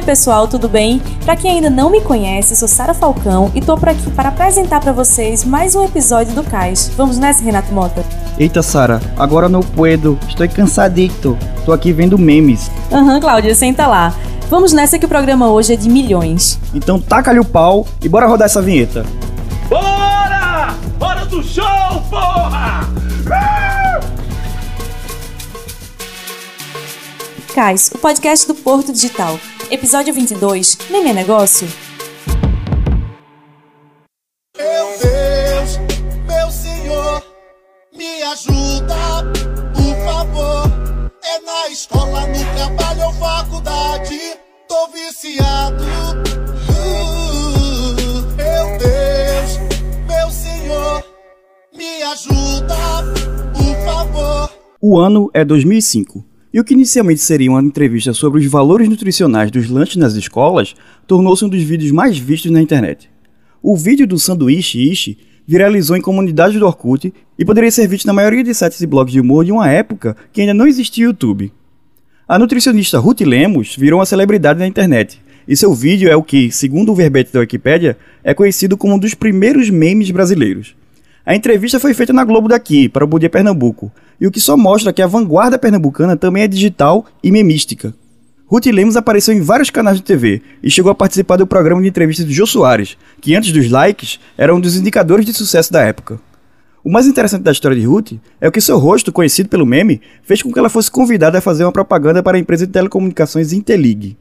Oi, pessoal, tudo bem? Para quem ainda não me conhece, sou Sara Falcão e tô por aqui para apresentar para vocês mais um episódio do Cais. Vamos nessa, Renato Mota? Eita, Sara, agora não puedo. Estou cansadito. Tô aqui vendo memes. Aham, uhum, Cláudia, senta lá. Vamos nessa que o programa hoje é de milhões. Então taca-lhe o pau e bora rodar essa vinheta. Bora! Hora do show, porra! Cais, o podcast do Porto Digital. Episódio 22, Nem é negócio? Meu Deus, meu Senhor, me ajuda, por favor. É na escola, no trabalho ou faculdade, tô viciado. Uh, meu Deus, meu Senhor, me ajuda, por favor. O ano é 2005. E o que inicialmente seria uma entrevista sobre os valores nutricionais dos lanches nas escolas tornou-se um dos vídeos mais vistos na internet. O vídeo do sanduíche Ishi viralizou em comunidades do Orkut e poderia ser visto na maioria de sites e blogs de humor de uma época que ainda não existia YouTube. A nutricionista Ruth Lemos virou uma celebridade na internet, e seu vídeo é o que, segundo o verbete da Wikipédia, é conhecido como um dos primeiros memes brasileiros. A entrevista foi feita na Globo daqui, para o Bom Pernambuco, e o que só mostra que a vanguarda pernambucana também é digital e memística. Ruth Lemos apareceu em vários canais de TV e chegou a participar do programa de entrevistas do Jô Soares, que antes dos likes era um dos indicadores de sucesso da época. O mais interessante da história de Ruth é o que seu rosto, conhecido pelo meme, fez com que ela fosse convidada a fazer uma propaganda para a empresa de telecomunicações Intelig.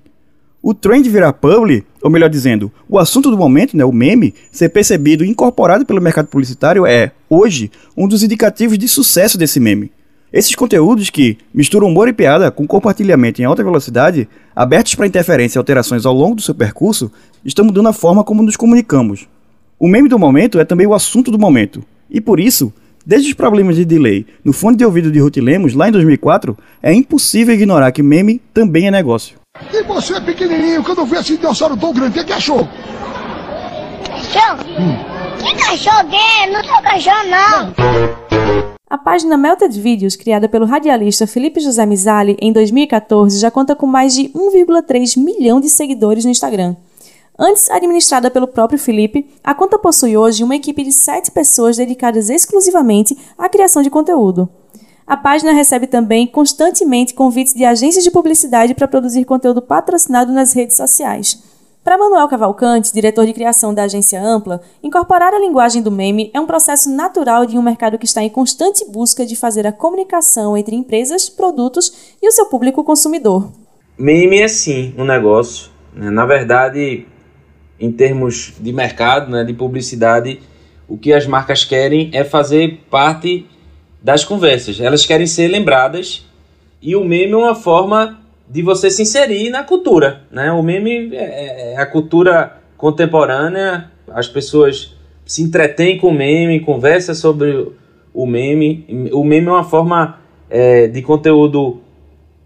O trend virar publi, ou melhor dizendo, o assunto do momento, né, o meme, ser percebido e incorporado pelo mercado publicitário é, hoje, um dos indicativos de sucesso desse meme. Esses conteúdos que misturam humor e piada com compartilhamento em alta velocidade, abertos para interferência e alterações ao longo do seu percurso, estão mudando a forma como nos comunicamos. O meme do momento é também o assunto do momento, e por isso, desde os problemas de delay no fone de ouvido de Ruth Lemos lá em 2004, é impossível ignorar que meme também é negócio. E você é pequenininho, quando vê esse dinossauro tão grande, o que achou? Cachorro? Hum. Que cachorro é? Não sou cachorro, não. A página Melted Videos, criada pelo radialista Felipe José Mizali em 2014, já conta com mais de 1,3 milhão de seguidores no Instagram. Antes administrada pelo próprio Felipe, a conta possui hoje uma equipe de sete pessoas dedicadas exclusivamente à criação de conteúdo. A página recebe também constantemente convites de agências de publicidade para produzir conteúdo patrocinado nas redes sociais. Para Manuel Cavalcante, diretor de criação da agência Ampla, incorporar a linguagem do meme é um processo natural de um mercado que está em constante busca de fazer a comunicação entre empresas, produtos e o seu público consumidor. Meme é sim um negócio. Né? Na verdade, em termos de mercado, né, de publicidade, o que as marcas querem é fazer parte das conversas. Elas querem ser lembradas e o meme é uma forma de você se inserir na cultura. Né? O meme é, é, é a cultura contemporânea, as pessoas se entretêm com o meme, conversam sobre o meme. O meme é uma forma é, de conteúdo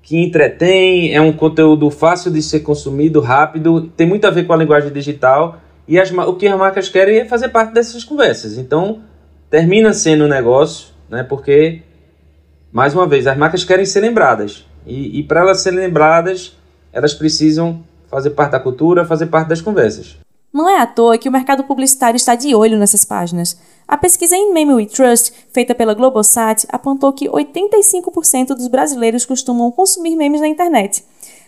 que entretém, é um conteúdo fácil de ser consumido, rápido, tem muito a ver com a linguagem digital e as, o que as marcas querem é fazer parte dessas conversas. Então, termina sendo um negócio né? Porque, mais uma vez, as marcas querem ser lembradas. E, e para elas serem lembradas, elas precisam fazer parte da cultura, fazer parte das conversas. Não é à toa que o mercado publicitário está de olho nessas páginas. A pesquisa Meme We Trust, feita pela Globosat, apontou que 85% dos brasileiros costumam consumir memes na internet.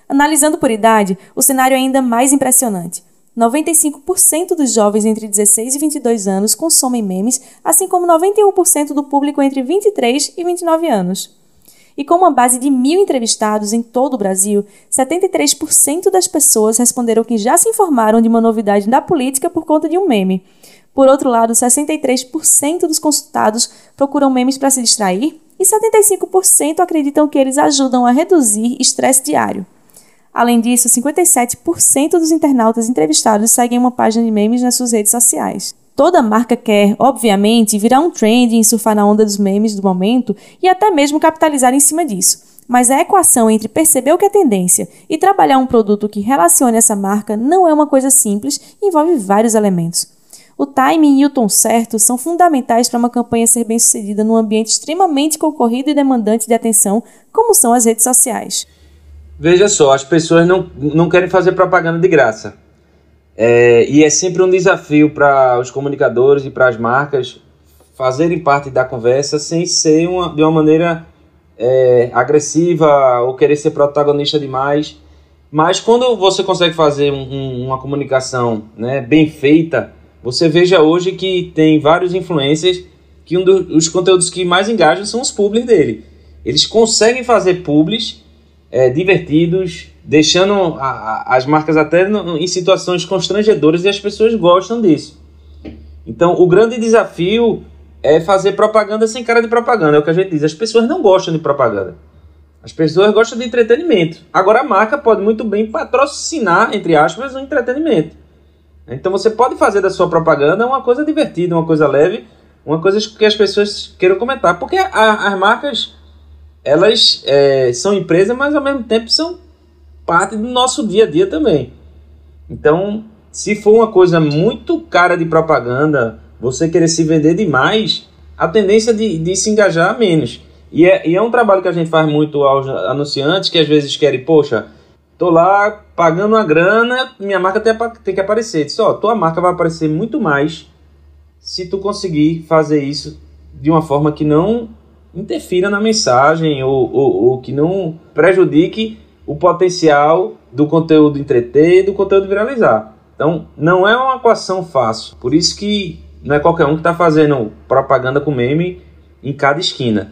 Analisando por idade, o cenário é ainda mais impressionante. 95% dos jovens entre 16 e 22 anos consomem memes, assim como 91% do público entre 23 e 29 anos. E com uma base de mil entrevistados em todo o Brasil, 73% das pessoas responderam que já se informaram de uma novidade da política por conta de um meme. Por outro lado, 63% dos consultados procuram memes para se distrair e 75% acreditam que eles ajudam a reduzir estresse diário. Além disso, 57% dos internautas entrevistados seguem uma página de memes nas suas redes sociais. Toda marca quer, obviamente, virar um trend em surfar na onda dos memes do momento e até mesmo capitalizar em cima disso. Mas a equação entre perceber o que é tendência e trabalhar um produto que relacione essa marca não é uma coisa simples e envolve vários elementos. O timing e o tom certo são fundamentais para uma campanha ser bem sucedida num ambiente extremamente concorrido e demandante de atenção, como são as redes sociais. Veja só, as pessoas não, não querem fazer propaganda de graça. É, e é sempre um desafio para os comunicadores e para as marcas fazerem parte da conversa sem ser uma, de uma maneira é, agressiva ou querer ser protagonista demais. Mas quando você consegue fazer um, um, uma comunicação né, bem feita, você veja hoje que tem vários influencers que um dos conteúdos que mais engajam são os publis dele. Eles conseguem fazer publis é, divertidos, deixando a, a, as marcas até no, em situações constrangedoras e as pessoas gostam disso. Então, o grande desafio é fazer propaganda sem cara de propaganda. É o que a gente diz. As pessoas não gostam de propaganda. As pessoas gostam de entretenimento. Agora, a marca pode muito bem patrocinar, entre aspas, o um entretenimento. Então, você pode fazer da sua propaganda uma coisa divertida, uma coisa leve, uma coisa que as pessoas queiram comentar. Porque a, as marcas, elas é, são empresas, mas ao mesmo tempo são parte do nosso dia a dia também. Então, se for uma coisa muito cara de propaganda, você querer se vender demais, a tendência de, de se engajar menos. E é, e é um trabalho que a gente faz muito aos anunciantes que às vezes querem, poxa, tô lá pagando uma grana, minha marca tem, tem que aparecer. Diz, ó, tua marca vai aparecer muito mais se tu conseguir fazer isso de uma forma que não interfira na mensagem ou, ou, ou que não prejudique o potencial do conteúdo entreter e do conteúdo viralizar. Então, não é uma equação fácil. Por isso que não é qualquer um que está fazendo propaganda com meme em cada esquina.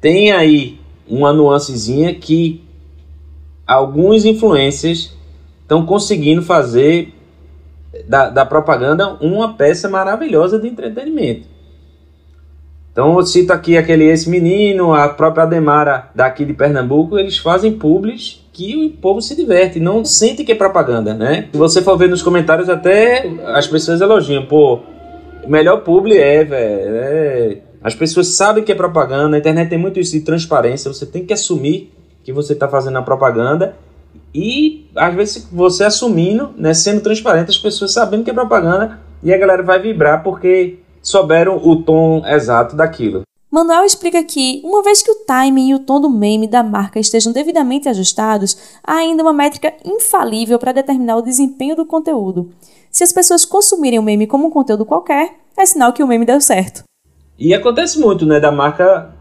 Tem aí uma nuancezinha que alguns influencers estão conseguindo fazer da, da propaganda uma peça maravilhosa de entretenimento. Então eu cito aqui aquele esse menino, a própria Ademara daqui de Pernambuco, eles fazem publis que o povo se diverte, não sente que é propaganda, né? Se você for ver nos comentários até as pessoas elogiam, pô, melhor publi é, velho. É... As pessoas sabem que é propaganda, na internet tem muito isso de transparência, você tem que assumir que você está fazendo a propaganda e às vezes você assumindo, né, sendo transparente, as pessoas sabendo que é propaganda e a galera vai vibrar porque souberam o tom exato daquilo. Manuel explica que, uma vez que o timing e o tom do meme da marca estejam devidamente ajustados, há ainda uma métrica infalível para determinar o desempenho do conteúdo. Se as pessoas consumirem o meme como um conteúdo qualquer, é sinal que o meme deu certo. E acontece muito, né, da marca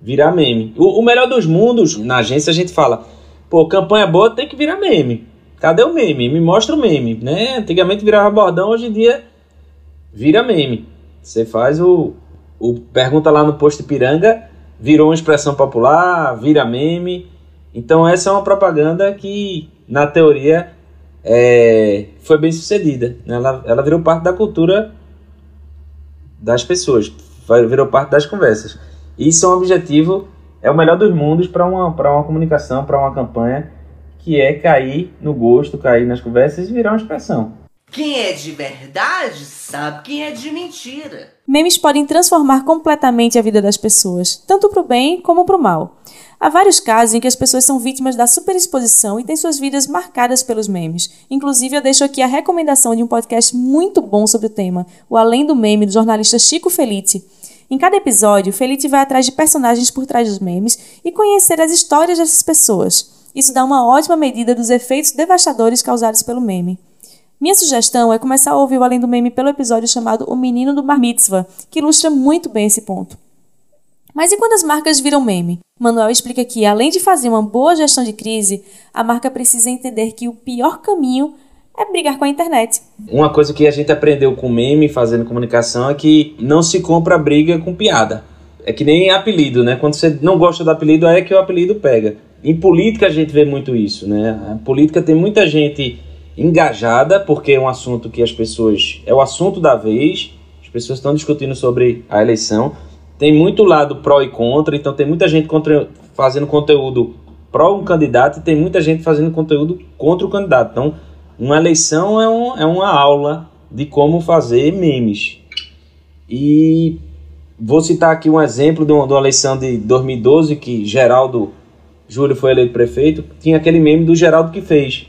virar meme. O, o melhor dos mundos, na agência a gente fala, pô, campanha boa tem que virar meme. Cadê o meme? Me mostra o meme, né? Antigamente virava bordão, hoje em dia vira meme. Você faz o, o pergunta lá no posto Piranga, virou uma expressão popular, vira meme. Então essa é uma propaganda que, na teoria, é, foi bem sucedida. Né? Ela, ela virou parte da cultura das pessoas, virou parte das conversas. Isso é um objetivo, é o melhor dos mundos para uma, uma comunicação, para uma campanha, que é cair no gosto, cair nas conversas e virar uma expressão. Quem é de verdade sabe quem é de mentira. Memes podem transformar completamente a vida das pessoas, tanto para o bem como para o mal. Há vários casos em que as pessoas são vítimas da superexposição e têm suas vidas marcadas pelos memes. Inclusive, eu deixo aqui a recomendação de um podcast muito bom sobre o tema, O Além do Meme, do jornalista Chico Felite. Em cada episódio, Felite vai atrás de personagens por trás dos memes e conhecer as histórias dessas pessoas. Isso dá uma ótima medida dos efeitos devastadores causados pelo meme. Minha sugestão é começar a ouvir o Além do Meme pelo episódio chamado O Menino do Bar Mitzvah, que ilustra muito bem esse ponto. Mas e quando as marcas viram meme? Manuel explica que, além de fazer uma boa gestão de crise, a marca precisa entender que o pior caminho é brigar com a internet. Uma coisa que a gente aprendeu com meme, fazendo comunicação, é que não se compra briga com piada. É que nem apelido, né? Quando você não gosta do apelido, é que o apelido pega. Em política a gente vê muito isso, né? A política tem muita gente engajada, porque é um assunto que as pessoas. é o assunto da vez, as pessoas estão discutindo sobre a eleição tem muito lado pró e contra, então tem muita gente contra, fazendo conteúdo pró um candidato e tem muita gente fazendo conteúdo contra o candidato. Então, uma eleição é, um, é uma aula de como fazer memes. E vou citar aqui um exemplo de uma, de uma eleição de 2012 que Geraldo Júlio foi eleito prefeito, tinha aquele meme do Geraldo que fez.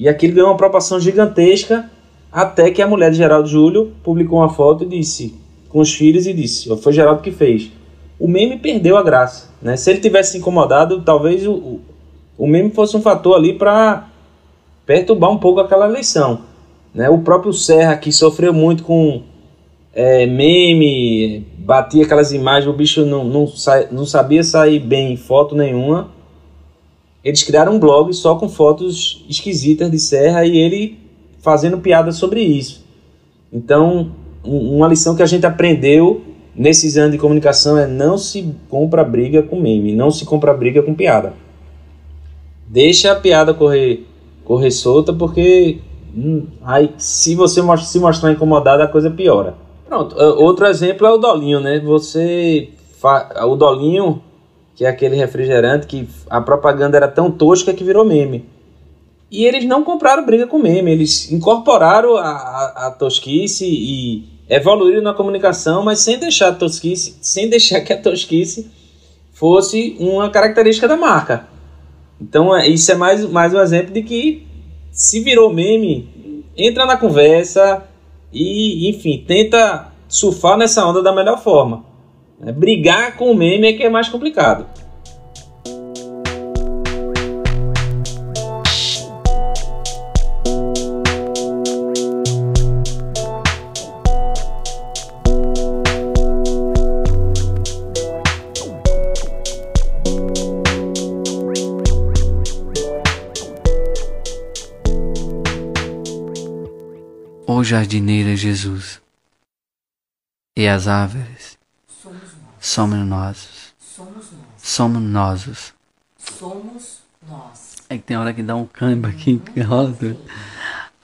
E aquilo ganhou uma proporção gigantesca até que a mulher de Geraldo Júlio publicou uma foto e disse: com os filhos e disse: Foi Geraldo que fez. O meme perdeu a graça. Né? Se ele tivesse se incomodado, talvez o, o meme fosse um fator ali para perturbar um pouco aquela eleição. Né? O próprio Serra, que sofreu muito com é, meme, batia aquelas imagens, o bicho não, não, sa não sabia sair bem em foto nenhuma. Eles criaram um blog só com fotos esquisitas de Serra e ele fazendo piada sobre isso. Então, um, uma lição que a gente aprendeu nesses anos de comunicação é não se compra briga com meme, não se compra briga com piada. Deixa a piada correr, correr solta, porque hum, aí, se você se mostrar incomodado, a coisa piora. Pronto, outro exemplo é o Dolinho, né? Você. O Dolinho, que é aquele refrigerante que a propaganda era tão tosca que virou meme. E eles não compraram briga com meme, eles incorporaram a, a, a tosquice e evoluíram na comunicação, mas sem deixar a tosquice, sem deixar que a tosquice fosse uma característica da marca. Então é, isso é mais, mais um exemplo de que se virou meme, entra na conversa e, enfim, tenta surfar nessa onda da melhor forma. Brigar com o meme é que é mais complicado. jardineiro é Jesus. E as árvores somos nós. Somos nós. Somos nós. É que tem hora que dá um câmbio aqui que roda.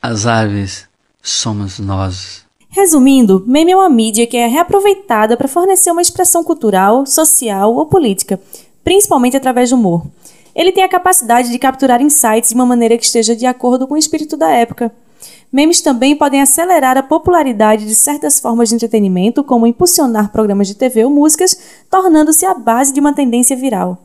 As árvores somos nós. Resumindo, meme é uma mídia que é reaproveitada para fornecer uma expressão cultural, social ou política, principalmente através do humor. Ele tem a capacidade de capturar insights de uma maneira que esteja de acordo com o espírito da época, Memes também podem acelerar a popularidade de certas formas de entretenimento, como impulsionar programas de TV ou músicas, tornando-se a base de uma tendência viral.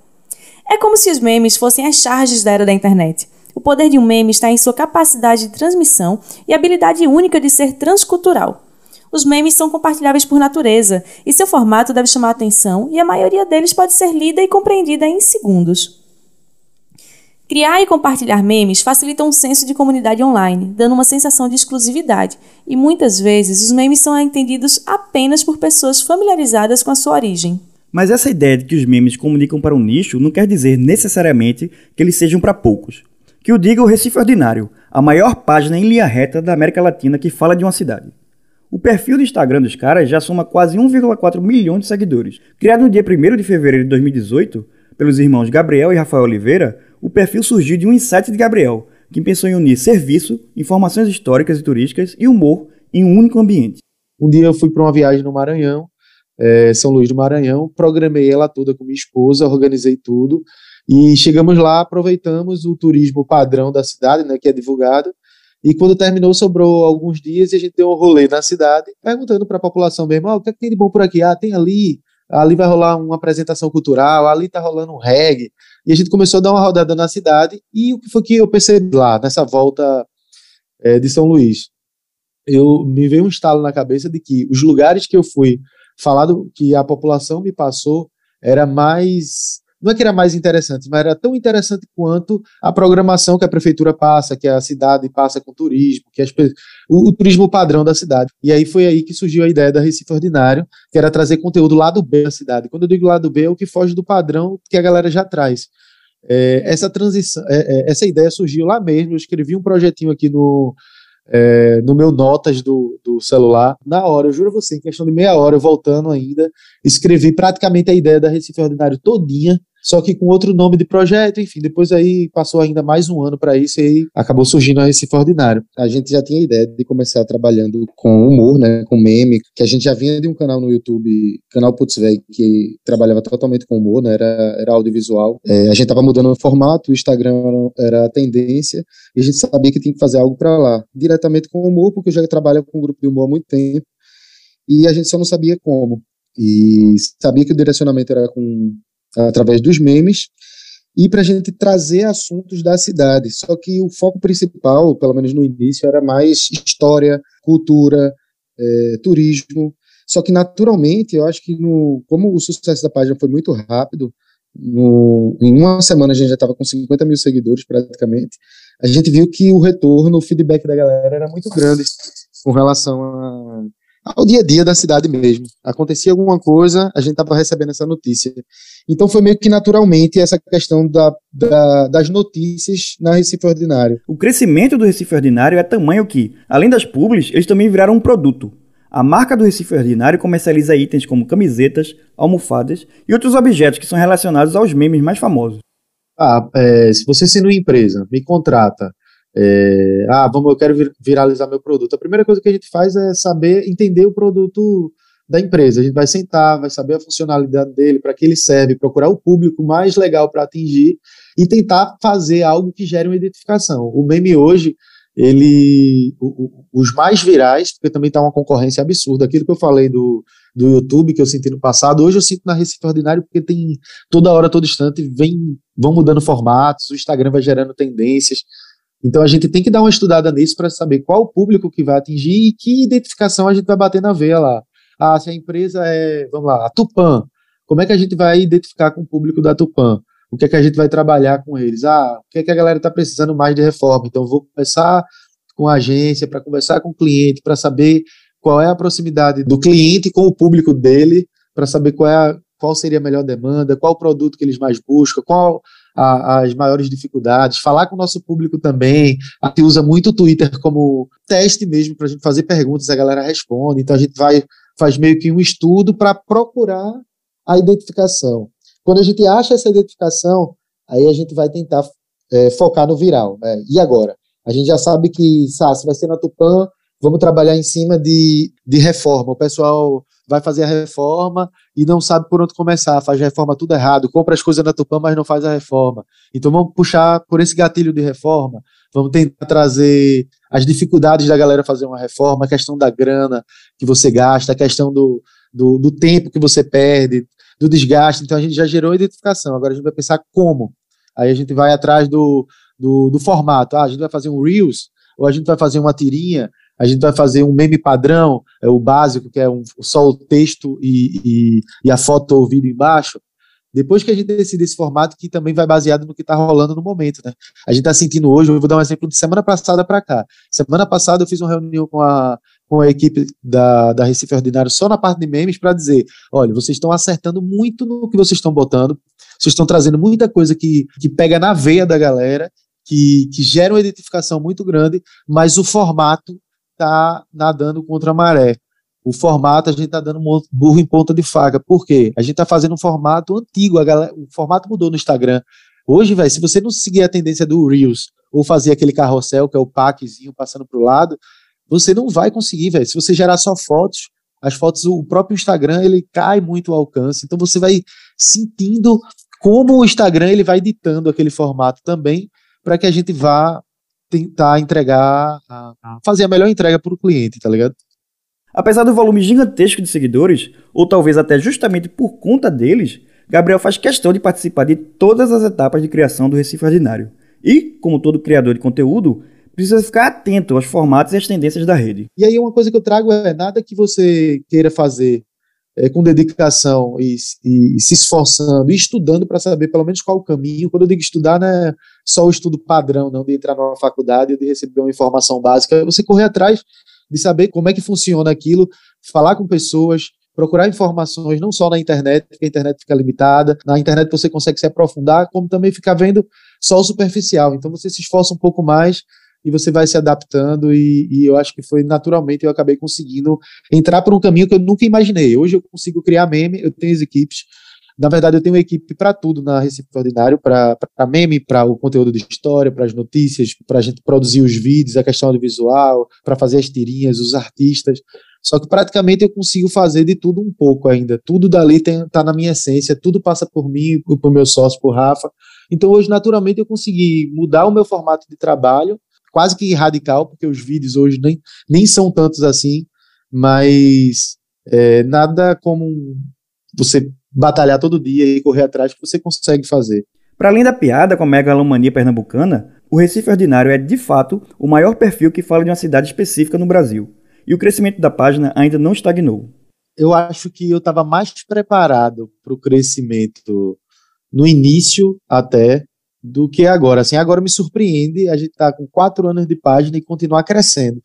É como se os memes fossem as charges da era da internet. O poder de um meme está em sua capacidade de transmissão e habilidade única de ser transcultural. Os memes são compartilháveis por natureza, e seu formato deve chamar atenção, e a maioria deles pode ser lida e compreendida em segundos. Criar e compartilhar memes facilita um senso de comunidade online, dando uma sensação de exclusividade, e muitas vezes os memes são entendidos apenas por pessoas familiarizadas com a sua origem. Mas essa ideia de que os memes comunicam para um nicho não quer dizer necessariamente que eles sejam para poucos. Que o diga o Recife Ordinário, a maior página em linha reta da América Latina que fala de uma cidade. O perfil do Instagram dos caras já soma quase 1,4 milhão de seguidores. Criado no dia 1 de fevereiro de 2018 pelos irmãos Gabriel e Rafael Oliveira, o perfil surgiu de um insight de Gabriel, que pensou em unir serviço, informações históricas e turísticas e humor em um único ambiente. Um dia eu fui para uma viagem no Maranhão, é, São Luís do Maranhão, programei ela toda com minha esposa, organizei tudo e chegamos lá, aproveitamos o turismo padrão da cidade, né, que é divulgado, e quando terminou, sobrou alguns dias e a gente deu um rolê na cidade, perguntando para a população mesmo: oh, o que, é que tem de bom por aqui? Ah, tem ali, ali vai rolar uma apresentação cultural, ali tá rolando um reggae. E a gente começou a dar uma rodada na cidade, e o que foi que eu percebi lá, nessa volta é, de São Luís? Eu me veio um estalo na cabeça de que os lugares que eu fui falado que a população me passou era mais não é que era mais interessante, mas era tão interessante quanto a programação que a prefeitura passa, que a cidade passa com turismo, que as, o, o, turismo padrão da cidade. E aí foi aí que surgiu a ideia da Recife Ordinário, que era trazer conteúdo lado B da cidade. Quando eu digo lado B, é o que foge do padrão que a galera já traz. É, essa transição, é, é, essa ideia surgiu lá mesmo. Eu escrevi um projetinho aqui no, é, no meu notas do, do celular. Na hora, eu juro a você, em questão de meia hora, eu voltando ainda, escrevi praticamente a ideia da Recife Ordinário todinha só que com outro nome de projeto, enfim, depois aí passou ainda mais um ano para isso e aí acabou surgindo a Recife Ordinário. A gente já tinha a ideia de começar trabalhando com humor, né, com meme, que a gente já vinha de um canal no YouTube, canal Putzweg, que trabalhava totalmente com humor, né, era, era audiovisual. É, a gente tava mudando o formato, o Instagram era a tendência, e a gente sabia que tinha que fazer algo para lá, diretamente com humor, porque eu já trabalho com um grupo de humor há muito tempo, e a gente só não sabia como. E sabia que o direcionamento era com através dos memes e para a gente trazer assuntos da cidade. Só que o foco principal, pelo menos no início, era mais história, cultura, é, turismo. Só que naturalmente, eu acho que no, como o sucesso da página foi muito rápido, no, em uma semana a gente já estava com 50 mil seguidores praticamente, a gente viu que o retorno, o feedback da galera era muito grande com relação a, ao dia a dia da cidade mesmo. Acontecia alguma coisa, a gente estava recebendo essa notícia. Então foi meio que naturalmente essa questão da, da, das notícias na Recife Ordinário. O crescimento do Recife Ordinário é tamanho que, além das publis, eles também viraram um produto. A marca do Recife Ordinário comercializa itens como camisetas, almofadas e outros objetos que são relacionados aos memes mais famosos. Ah, é, se você sendo uma empresa, me contrata, é, ah, vamos, eu quero vir, viralizar meu produto. A primeira coisa que a gente faz é saber entender o produto da empresa. A gente vai sentar, vai saber a funcionalidade dele, para que ele serve, procurar o público mais legal para atingir e tentar fazer algo que gere uma identificação. O meme hoje, ele, o, o, os mais virais, porque também está uma concorrência absurda. Aquilo que eu falei do, do YouTube que eu senti no passado, hoje eu sinto na Recife Ordinário porque tem toda hora, todo instante, vem, vão mudando formatos, o Instagram vai gerando tendências. Então a gente tem que dar uma estudada nisso para saber qual o público que vai atingir e que identificação a gente vai bater na veia lá. Ah, se a empresa é, vamos lá, a Tupan, como é que a gente vai identificar com o público da Tupan? O que é que a gente vai trabalhar com eles? Ah, o que é que a galera está precisando mais de reforma? Então vou conversar com a agência, para conversar com o cliente, para saber qual é a proximidade do cliente com o público dele, para saber qual, é a, qual seria a melhor demanda, qual o produto que eles mais buscam, qual a, as maiores dificuldades, falar com o nosso público também. A gente usa muito o Twitter como teste mesmo para a gente fazer perguntas, a galera responde. Então a gente vai faz meio que um estudo para procurar a identificação. Quando a gente acha essa identificação, aí a gente vai tentar é, focar no viral. Né? E agora? A gente já sabe que se vai ser na Tupã, vamos trabalhar em cima de, de reforma. O pessoal vai fazer a reforma e não sabe por onde começar, faz a reforma tudo errado, compra as coisas na Tupã, mas não faz a reforma. Então vamos puxar por esse gatilho de reforma, vamos tentar trazer as dificuldades da galera fazer uma reforma, a questão da grana que você gasta, a questão do, do, do tempo que você perde, do desgaste. Então a gente já gerou identificação, agora a gente vai pensar como. Aí a gente vai atrás do, do, do formato. Ah, a gente vai fazer um Reels, ou a gente vai fazer uma tirinha, a gente vai fazer um meme padrão, é o básico, que é um, só o texto e, e, e a foto ou vídeo embaixo. Depois que a gente decide esse formato, que também vai baseado no que está rolando no momento, né? A gente está sentindo hoje, eu vou dar um exemplo de semana passada para cá. Semana passada eu fiz uma reunião com a, com a equipe da, da Recife Ordinário só na parte de memes para dizer: olha, vocês estão acertando muito no que vocês estão botando, vocês estão trazendo muita coisa que, que pega na veia da galera, que, que gera uma identificação muito grande, mas o formato está nadando contra a maré. O formato a gente está dando burro em ponta de faca. Por quê? A gente está fazendo um formato antigo. A galera, o formato mudou no Instagram. Hoje, velho, se você não seguir a tendência do Reels ou fazer aquele carrossel, que é o packzinho passando para o lado, você não vai conseguir, velho. Se você gerar só fotos, as fotos, o próprio Instagram, ele cai muito o alcance. Então você vai sentindo como o Instagram ele vai ditando aquele formato também para que a gente vá tentar entregar, fazer a melhor entrega para o cliente, tá ligado? Apesar do volume gigantesco de seguidores, ou talvez até justamente por conta deles, Gabriel faz questão de participar de todas as etapas de criação do Recife Ordinário. E, como todo criador de conteúdo, precisa ficar atento aos formatos e às tendências da rede. E aí uma coisa que eu trago é nada que você queira fazer é, com dedicação e, e, se esforçando e estudando para saber pelo menos qual o caminho. Quando eu digo estudar, não é só o estudo padrão, não de entrar numa faculdade e de receber uma informação básica, é você correr atrás de saber como é que funciona aquilo, falar com pessoas, procurar informações não só na internet, porque a internet fica limitada, na internet você consegue se aprofundar, como também ficar vendo só o superficial. Então você se esforça um pouco mais e você vai se adaptando e, e, eu acho que foi naturalmente eu acabei conseguindo entrar por um caminho que eu nunca imaginei. Hoje eu consigo criar meme, eu tenho as equipes. Na verdade, eu tenho uma equipe para tudo na Recife Ordinário, para meme, para o conteúdo de história, para as notícias, para a gente produzir os vídeos, a questão audiovisual, para fazer as tirinhas, os artistas. Só que praticamente eu consigo fazer de tudo um pouco ainda. Tudo dali está na minha essência, tudo passa por mim, por meu sócio, por Rafa. Então hoje, naturalmente, eu consegui mudar o meu formato de trabalho quase que radical, porque os vídeos hoje nem, nem são tantos assim, mas é, nada como você batalhar todo dia e correr atrás que você consegue fazer. Para além da piada com a megalomania pernambucana, o Recife Ordinário é de fato o maior perfil que fala de uma cidade específica no Brasil, e o crescimento da página ainda não estagnou. Eu acho que eu estava mais preparado para o crescimento no início até do que agora. Assim, agora me surpreende a gente tá com quatro anos de página e continuar crescendo.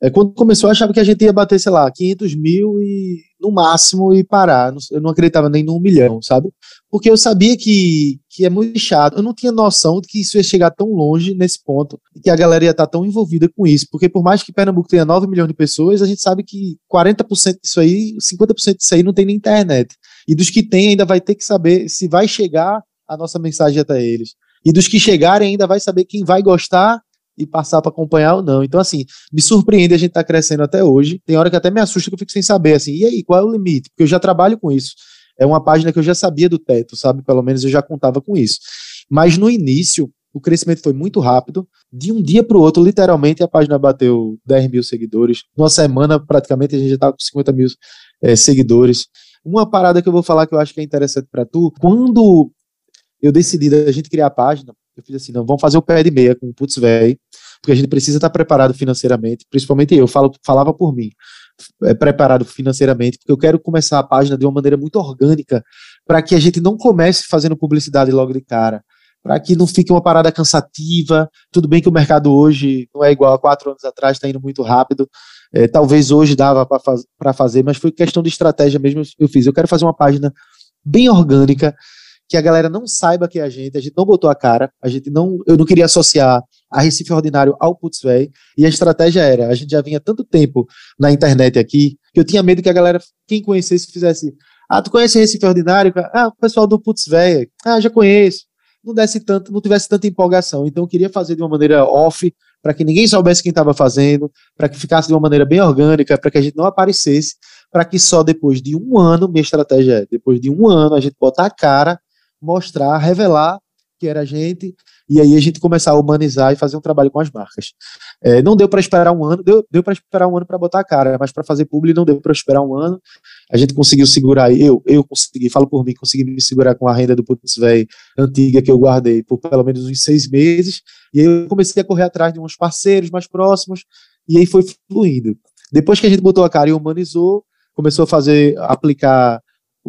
É, quando começou, eu achava que a gente ia bater, sei lá, 500 mil e no máximo e parar. Eu não acreditava nem num milhão, sabe? Porque eu sabia que, que é muito chato. Eu não tinha noção de que isso ia chegar tão longe nesse ponto e que a galera ia estar tão envolvida com isso. Porque por mais que Pernambuco tenha 9 milhões de pessoas, a gente sabe que 40% disso aí, 50% disso aí não tem na internet. E dos que tem, ainda vai ter que saber se vai chegar a nossa mensagem até eles. E dos que chegarem, ainda vai saber quem vai gostar e passar para acompanhar ou não. Então, assim, me surpreende a gente estar tá crescendo até hoje. Tem hora que até me assusta que eu fico sem saber, assim, e aí, qual é o limite? Porque eu já trabalho com isso. É uma página que eu já sabia do teto, sabe? Pelo menos eu já contava com isso. Mas no início, o crescimento foi muito rápido. De um dia para o outro, literalmente, a página bateu 10 mil seguidores. Numa semana, praticamente, a gente já estava com 50 mil é, seguidores. Uma parada que eu vou falar que eu acho que é interessante para tu, quando eu decidi da gente criar a página, eu fiz assim, não, vamos fazer o pé de meia com o Putz Véi, porque a gente precisa estar preparado financeiramente, principalmente eu, falo, falava por mim, é, preparado financeiramente, porque eu quero começar a página de uma maneira muito orgânica, para que a gente não comece fazendo publicidade logo de cara, para que não fique uma parada cansativa. Tudo bem que o mercado hoje não é igual a quatro anos atrás, está indo muito rápido. É, talvez hoje dava para faz, fazer, mas foi questão de estratégia mesmo. Eu fiz. Eu quero fazer uma página bem orgânica, que a galera não saiba que é a gente, a gente não botou a cara, a gente não, eu não queria associar a Recife Ordinário ao Putzway, e a estratégia era, a gente já vinha tanto tempo na internet aqui, que eu tinha medo que a galera, quem conhecesse, fizesse, ah, tu conhece Recife Ordinário? Ah, o pessoal do Putzway, ah, já conheço, não desse tanto, não tivesse tanta empolgação, então eu queria fazer de uma maneira off, para que ninguém soubesse quem estava fazendo, para que ficasse de uma maneira bem orgânica, para que a gente não aparecesse, para que só depois de um ano, minha estratégia é, depois de um ano, a gente botar a cara mostrar, revelar que era a gente, e aí a gente começar a humanizar e fazer um trabalho com as marcas. É, não deu para esperar um ano, deu, deu para esperar um ano para botar a cara, mas para fazer publi não deu para esperar um ano. A gente conseguiu segurar, eu, eu consegui, falo por mim, consegui me segurar com a renda do Putz Véi antiga que eu guardei por pelo menos uns seis meses, e aí eu comecei a correr atrás de uns parceiros mais próximos, e aí foi fluindo. Depois que a gente botou a cara e humanizou, começou a fazer, aplicar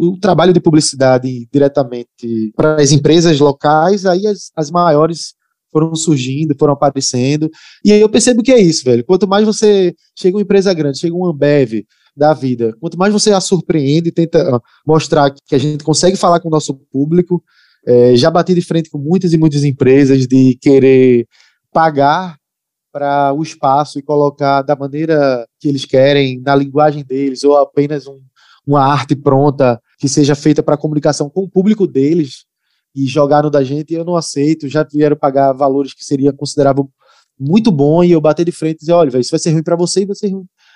o trabalho de publicidade diretamente para as empresas locais, aí as, as maiores foram surgindo, foram aparecendo. E aí eu percebo que é isso, velho. Quanto mais você chega uma empresa grande, chega um Ambev da vida, quanto mais você a surpreende tenta mostrar que a gente consegue falar com o nosso público, é, já bati de frente com muitas e muitas empresas de querer pagar para o espaço e colocar da maneira que eles querem, na linguagem deles, ou apenas um, uma arte pronta que seja feita para comunicação com o público deles e jogar no da gente, eu não aceito. Já vieram pagar valores que seria considerável muito bom e eu bater de frente e dizer, olha, isso vai ser ruim para você e vai ser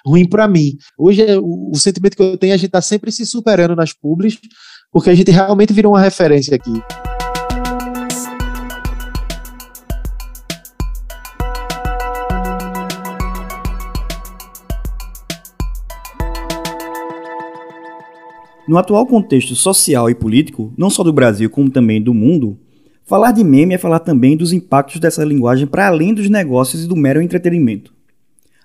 ruim para mim. Hoje é, o, o, sentimento que eu tenho, a gente tá sempre se superando nas publis, porque a gente realmente virou uma referência aqui. No atual contexto social e político, não só do Brasil como também do mundo, falar de meme é falar também dos impactos dessa linguagem para além dos negócios e do mero entretenimento.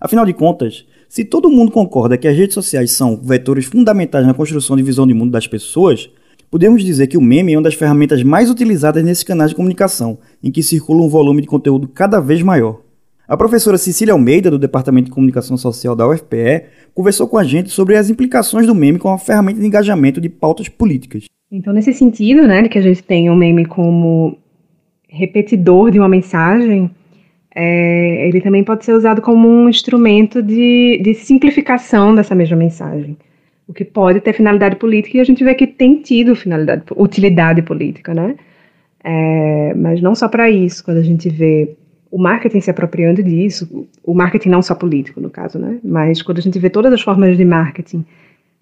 Afinal de contas, se todo mundo concorda que as redes sociais são vetores fundamentais na construção de visão de mundo das pessoas, podemos dizer que o meme é uma das ferramentas mais utilizadas nesses canais de comunicação, em que circula um volume de conteúdo cada vez maior. A professora Cecília Almeida, do Departamento de Comunicação Social da UFPE, conversou com a gente sobre as implicações do meme com a ferramenta de engajamento de pautas políticas. Então, nesse sentido, né, de que a gente tem o um meme como repetidor de uma mensagem, é, ele também pode ser usado como um instrumento de, de simplificação dessa mesma mensagem. O que pode ter finalidade política e a gente vê que tem tido finalidade, utilidade política, né? É, mas não só para isso, quando a gente vê o marketing se apropriando disso, o marketing não só político, no caso, né? Mas quando a gente vê todas as formas de marketing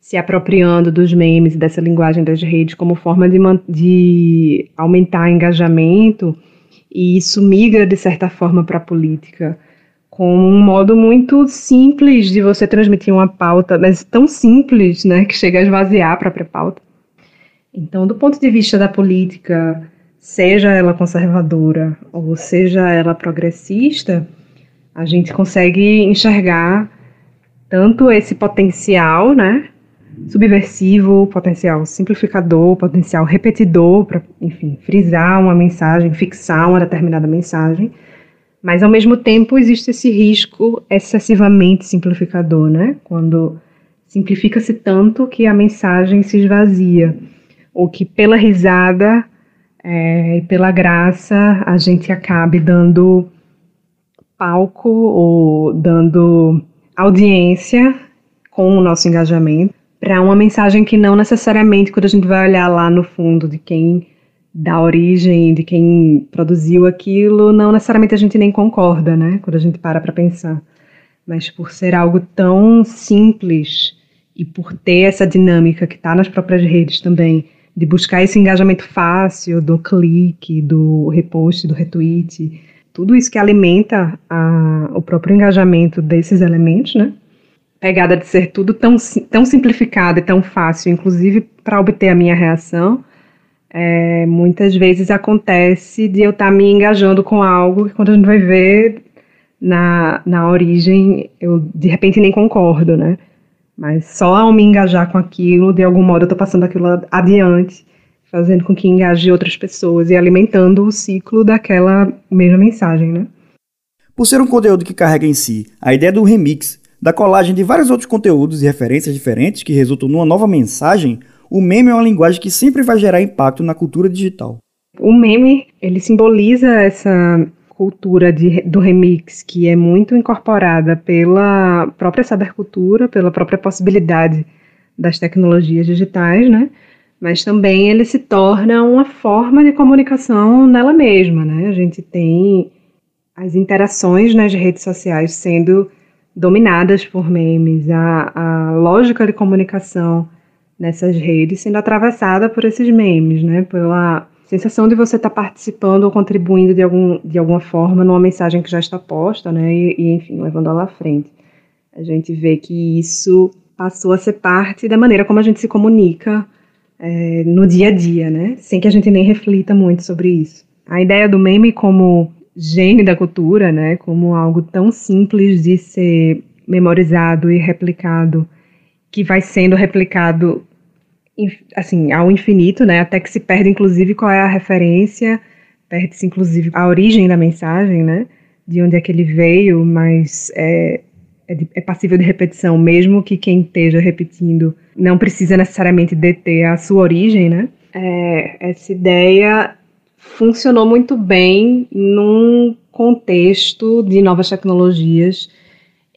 se apropriando dos memes e dessa linguagem das redes como forma de, de aumentar engajamento, e isso migra, de certa forma, para a política, como um modo muito simples de você transmitir uma pauta, mas tão simples, né, que chega a esvaziar a própria pauta. Então, do ponto de vista da política, seja ela conservadora ou seja ela progressista, a gente consegue enxergar tanto esse potencial, né, subversivo, potencial simplificador, potencial repetidor, para, enfim, frisar uma mensagem, fixar uma determinada mensagem. Mas, ao mesmo tempo, existe esse risco excessivamente simplificador, né? Quando simplifica-se tanto que a mensagem se esvazia, ou que pela risada é, e pela graça a gente acabe dando palco ou dando audiência com o nosso engajamento para uma mensagem que não necessariamente, quando a gente vai olhar lá no fundo de quem dá origem, de quem produziu aquilo, não necessariamente a gente nem concorda, né? Quando a gente para para pensar. Mas por ser algo tão simples e por ter essa dinâmica que está nas próprias redes também, de buscar esse engajamento fácil do clique, do repost, do retweet, tudo isso que alimenta a, o próprio engajamento desses elementos, né? Pegada de ser tudo tão, tão simplificado e tão fácil, inclusive para obter a minha reação, é, muitas vezes acontece de eu estar tá me engajando com algo que quando a gente vai ver na, na origem, eu de repente nem concordo, né? Mas só ao me engajar com aquilo, de algum modo eu estou passando aquilo adiante fazendo com que engaje outras pessoas e alimentando o ciclo daquela mesma mensagem, né? Por ser um conteúdo que carrega em si a ideia do remix, da colagem de vários outros conteúdos e referências diferentes que resultam numa nova mensagem, o meme é uma linguagem que sempre vai gerar impacto na cultura digital. O meme, ele simboliza essa cultura de, do remix que é muito incorporada pela própria cybercultura, pela própria possibilidade das tecnologias digitais, né? mas também ele se torna uma forma de comunicação nela mesma, né? A gente tem as interações nas redes sociais sendo dominadas por memes, a, a lógica de comunicação nessas redes sendo atravessada por esses memes, né? Pela sensação de você estar tá participando ou contribuindo de, algum, de alguma forma numa mensagem que já está posta, né? E, e enfim, levando ela à frente. A gente vê que isso passou a ser parte da maneira como a gente se comunica é, no dia a dia, né? Sem que a gente nem reflita muito sobre isso. A ideia do meme como gene da cultura, né? Como algo tão simples de ser memorizado e replicado, que vai sendo replicado assim ao infinito, né? Até que se perde, inclusive, qual é a referência, perde-se, inclusive, a origem da mensagem, né? De onde é que ele veio, mas é, é, é passível de repetição, mesmo que quem esteja repetindo não precisa necessariamente deter a sua origem, né? É, essa ideia funcionou muito bem num contexto de novas tecnologias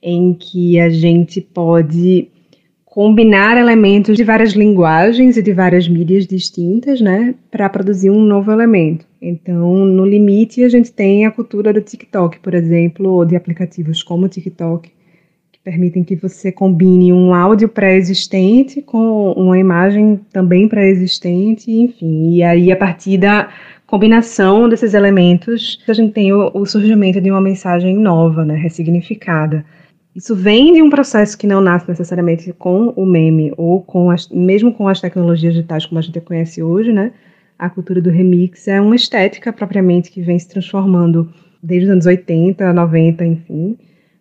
em que a gente pode combinar elementos de várias linguagens e de várias mídias distintas, né, para produzir um novo elemento. Então, no limite, a gente tem a cultura do TikTok, por exemplo, ou de aplicativos como o TikTok, permitem que você combine um áudio pré-existente com uma imagem também pré-existente, enfim. E aí, a partir da combinação desses elementos, a gente tem o surgimento de uma mensagem nova, né, ressignificada. Isso vem de um processo que não nasce necessariamente com o meme ou com as, mesmo com as tecnologias digitais como a gente conhece hoje, né? A cultura do remix é uma estética propriamente que vem se transformando desde os anos 80, 90, enfim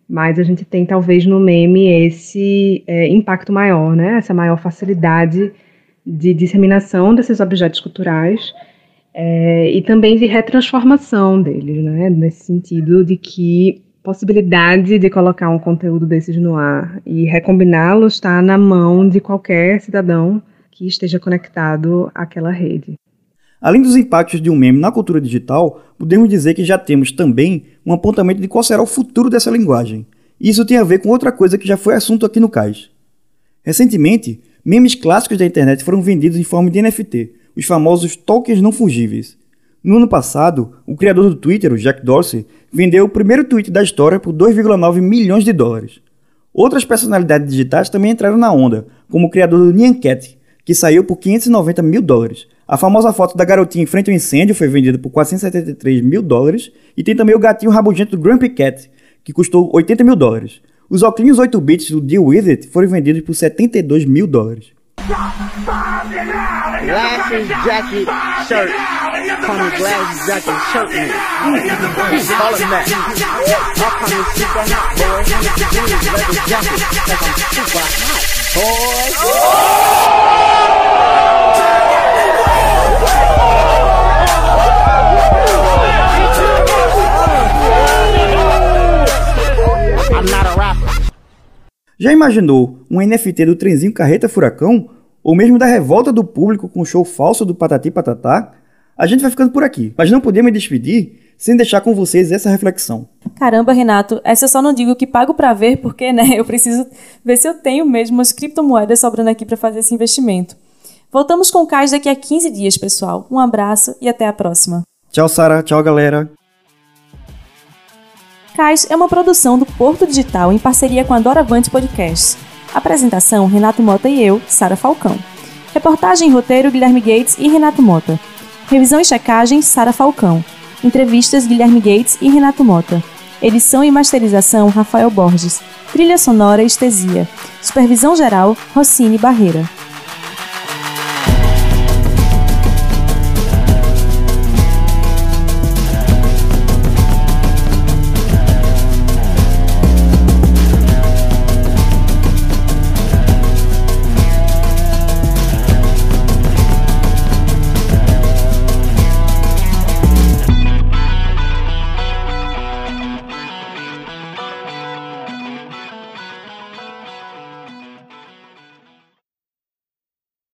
mas a gente tem talvez no meme esse é, impacto maior, né? Essa maior facilidade de disseminação desses objetos culturais é, e também de retransformação deles, né? Nesse sentido de que possibilidade de colocar um conteúdo desses no ar e recombiná-lo está na mão de qualquer cidadão que esteja conectado àquela rede. Além dos impactos de um meme na cultura digital, podemos dizer que já temos também um apontamento de qual será o futuro dessa linguagem. Isso tem a ver com outra coisa que já foi assunto aqui no CAIS. Recentemente, memes clássicos da internet foram vendidos em forma de NFT, os famosos tokens não fungíveis. No ano passado, o criador do Twitter, o Jack Dorsey, vendeu o primeiro tweet da história por 2,9 milhões de dólares. Outras personalidades digitais também entraram na onda, como o criador do Nyan Cat, que saiu por 590 mil dólares, a famosa foto da garotinha em frente ao incêndio foi vendida por 473 mil dólares. E tem também o gatinho rabugento do Grumpy Cat, que custou 80 mil dólares. Os óculos 8 bits do Deal With It foram vendidos por 72 mil dólares. Glasses, jacket, shirt. Call glasses, jacket, shirt man. Call him that. Hot, boy. Leather jacket, I'm super hot. Já imaginou um NFT do trenzinho Carreta Furacão? Ou mesmo da revolta do público com o show falso do Patati Patatá? A gente vai ficando por aqui, mas não podemos me despedir sem deixar com vocês essa reflexão. Caramba, Renato, essa eu só não digo que pago para ver, porque né, eu preciso ver se eu tenho mesmo umas criptomoedas sobrando aqui para fazer esse investimento. Voltamos com o Cais daqui a 15 dias, pessoal. Um abraço e até a próxima. Tchau, Sara. Tchau, galera. Cais é uma produção do Porto Digital em parceria com a Doravante Podcasts. Apresentação: Renato Mota e eu, Sara Falcão. Reportagem e roteiro: Guilherme Gates e Renato Mota. Revisão e checagem: Sara Falcão. Entrevistas: Guilherme Gates e Renato Mota. Edição e masterização: Rafael Borges. Trilha sonora: Estesia. Supervisão geral: Rossini Barreira.